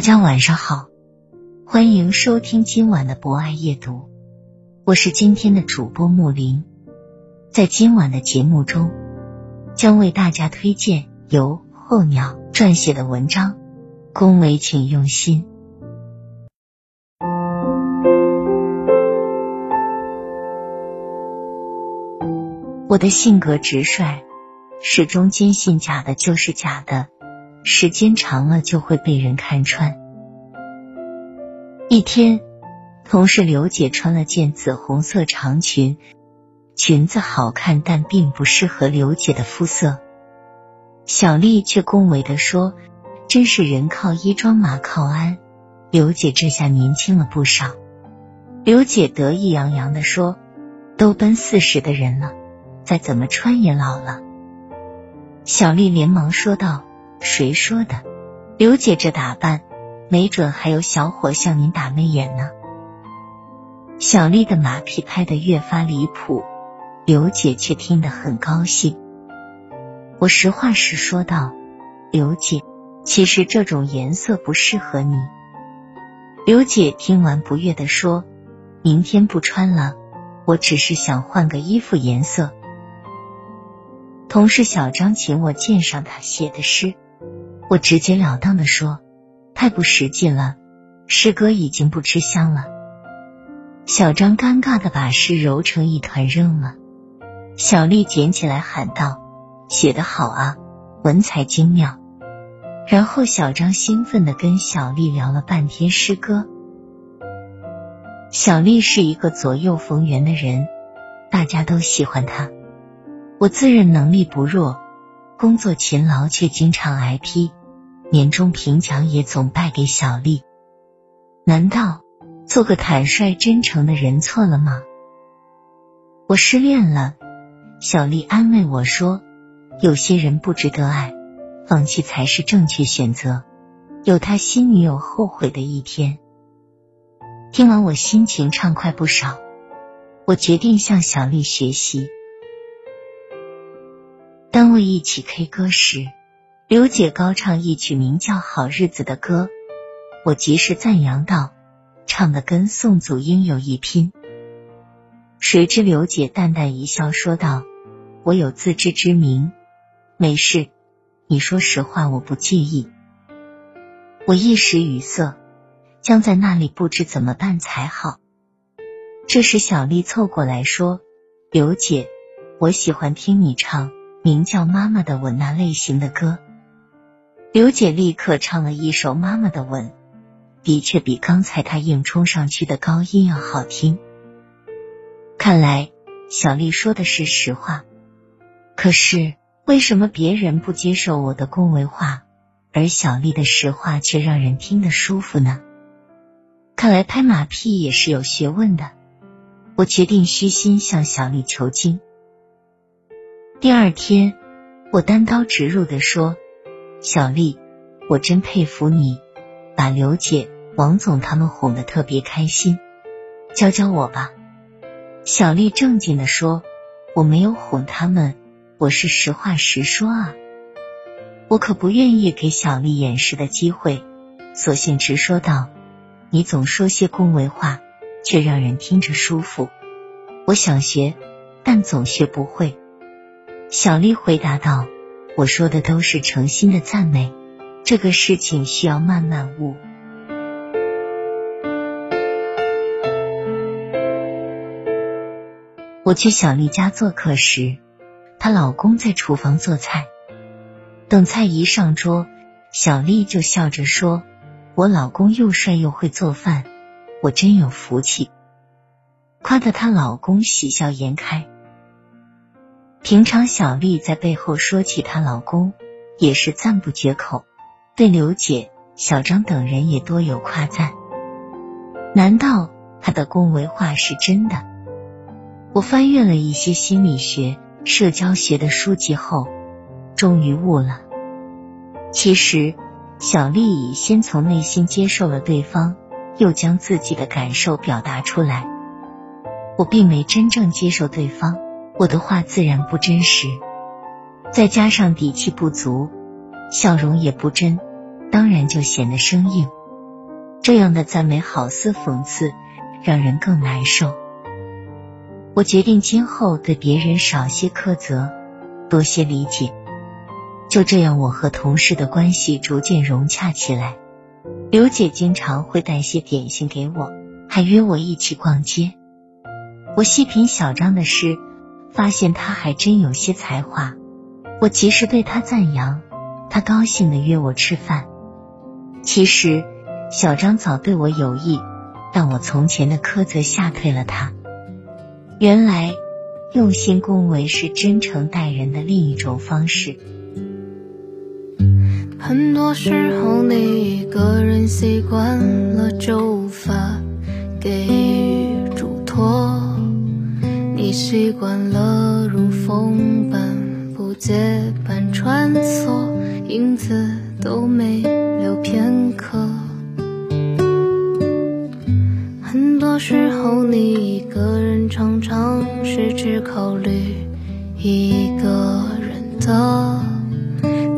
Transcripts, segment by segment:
大家晚上好，欢迎收听今晚的博爱夜读，我是今天的主播木林。在今晚的节目中，将为大家推荐由候鸟撰写的文章，恭维请用心。我的性格直率，始终坚信假的就是假的。时间长了就会被人看穿。一天，同事刘姐穿了件紫红色长裙，裙子好看，但并不适合刘姐的肤色。小丽却恭维的说：“真是人靠衣装，马靠鞍。”刘姐这下年轻了不少。刘姐得意洋洋的说：“都奔四十的人了，再怎么穿也老了。”小丽连忙说道。谁说的？刘姐这打扮，没准还有小伙向您打媚眼呢。小丽的马屁拍得越发离谱，刘姐却听得很高兴。我实话实说道：“刘姐，其实这种颜色不适合你。”刘姐听完不悦的说：“明天不穿了，我只是想换个衣服颜色。”同事小张请我鉴赏他写的诗。我直截了当的说，太不实际了，诗歌已经不吃香了。小张尴尬的把诗揉成一团扔了。小丽捡起来喊道：“写得好啊，文采精妙。”然后小张兴奋的跟小丽聊了半天诗歌。小丽是一个左右逢源的人，大家都喜欢她。我自认能力不弱，工作勤劳，却经常挨批。年终评奖也总败给小丽，难道做个坦率真诚的人错了吗？我失恋了，小丽安慰我说：“有些人不值得爱，放弃才是正确选择。”有他新女友后悔的一天。听完我心情畅快不少，我决定向小丽学习。单位一起 K 歌时。刘姐高唱一曲名叫《好日子》的歌，我及时赞扬道：“唱的跟宋祖英有一拼。”谁知刘姐淡淡一笑，说道：“我有自知之明，没事。你说实话，我不介意。”我一时语塞，僵在那里，不知怎么办才好。这时小丽凑过来说：“刘姐，我喜欢听你唱名叫《妈妈的吻》那类型的歌。”刘姐立刻唱了一首《妈妈的吻》，的确比刚才她硬冲上去的高音要好听。看来小丽说的是实话，可是为什么别人不接受我的恭维话，而小丽的实话却让人听得舒服呢？看来拍马屁也是有学问的。我决定虚心向小丽求经。第二天，我单刀直入的说。小丽，我真佩服你，把刘姐、王总他们哄得特别开心。教教我吧。小丽正经的说：“我没有哄他们，我是实话实说啊。”我可不愿意给小丽掩饰的机会，索性直说道：“你总说些恭维话，却让人听着舒服。我想学，但总学不会。”小丽回答道：“我说的都是诚心的赞美。这个事情需要慢慢悟。我去小丽家做客时，她老公在厨房做菜。等菜一上桌，小丽就笑着说：“我老公又帅又会做饭，我真有福气。”夸得她老公喜笑颜开。平常小丽在背后说起她老公，也是赞不绝口，对刘姐、小张等人也多有夸赞。难道她的恭维话是真的？我翻阅了一些心理学、社交学的书籍后，终于悟了。其实，小丽已先从内心接受了对方，又将自己的感受表达出来。我并没真正接受对方，我的话自然不真实，再加上底气不足，笑容也不真，当然就显得生硬。这样的赞美好似讽刺，让人更难受。我决定今后对别人少些苛责，多些理解。就这样，我和同事的关系逐渐融洽起来。刘姐经常会带些点心给我，还约我一起逛街。我细品小张的诗，发现他还真有些才华。我及时对他赞扬，他高兴的约我吃饭。其实小张早对我有意，但我从前的苛责吓退了他。原来，用心恭维是真诚待人的另一种方式。很多时候，你一个人习惯了，就无法给习惯了如风般不结伴穿梭，影子都没留片刻。很多时候，你一个人常常是只考虑一个人的，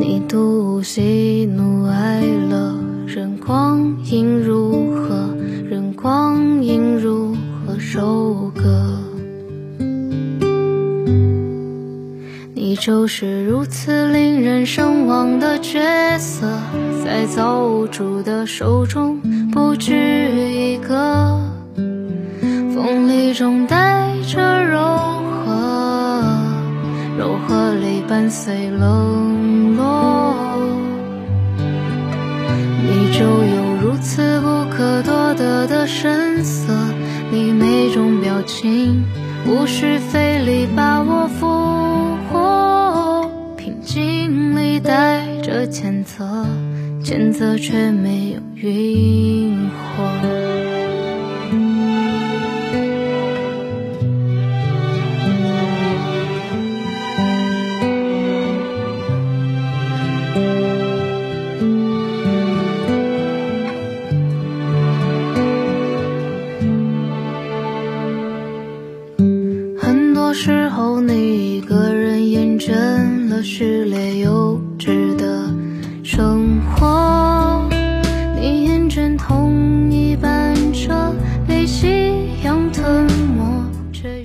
你独喜怒哀乐，任光阴如就是如此令人神往的角色，在造物主的手中不止一个。风里中带着柔和，柔和里伴随冷落。你就有如此不可多得的神色，你每种表情无需费力把我俘获。心里带着谴责，谴责却没有晕火。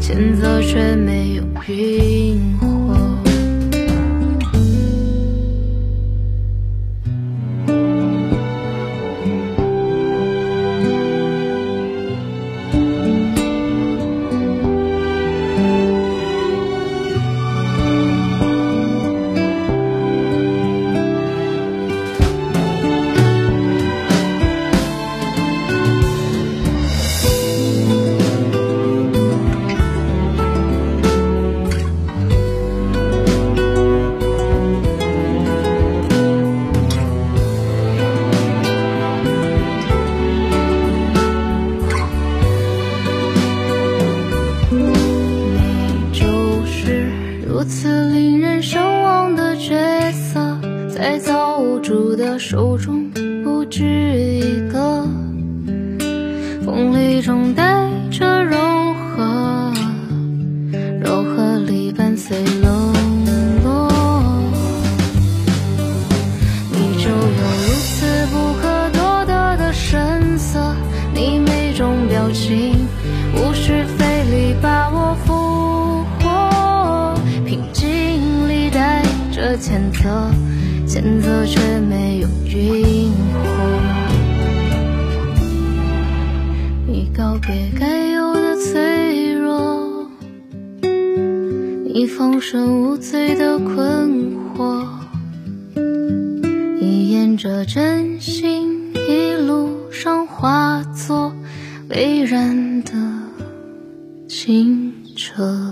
前奏却没有萤火。如此令人神往的角色，在造物主的手中不止一个。风里中带着柔和，柔和里伴随着谴责，谴责却没有晕火。你告别该有的脆弱，你放声无罪的困惑，你沿着真心一路上化作蔚然的清澈。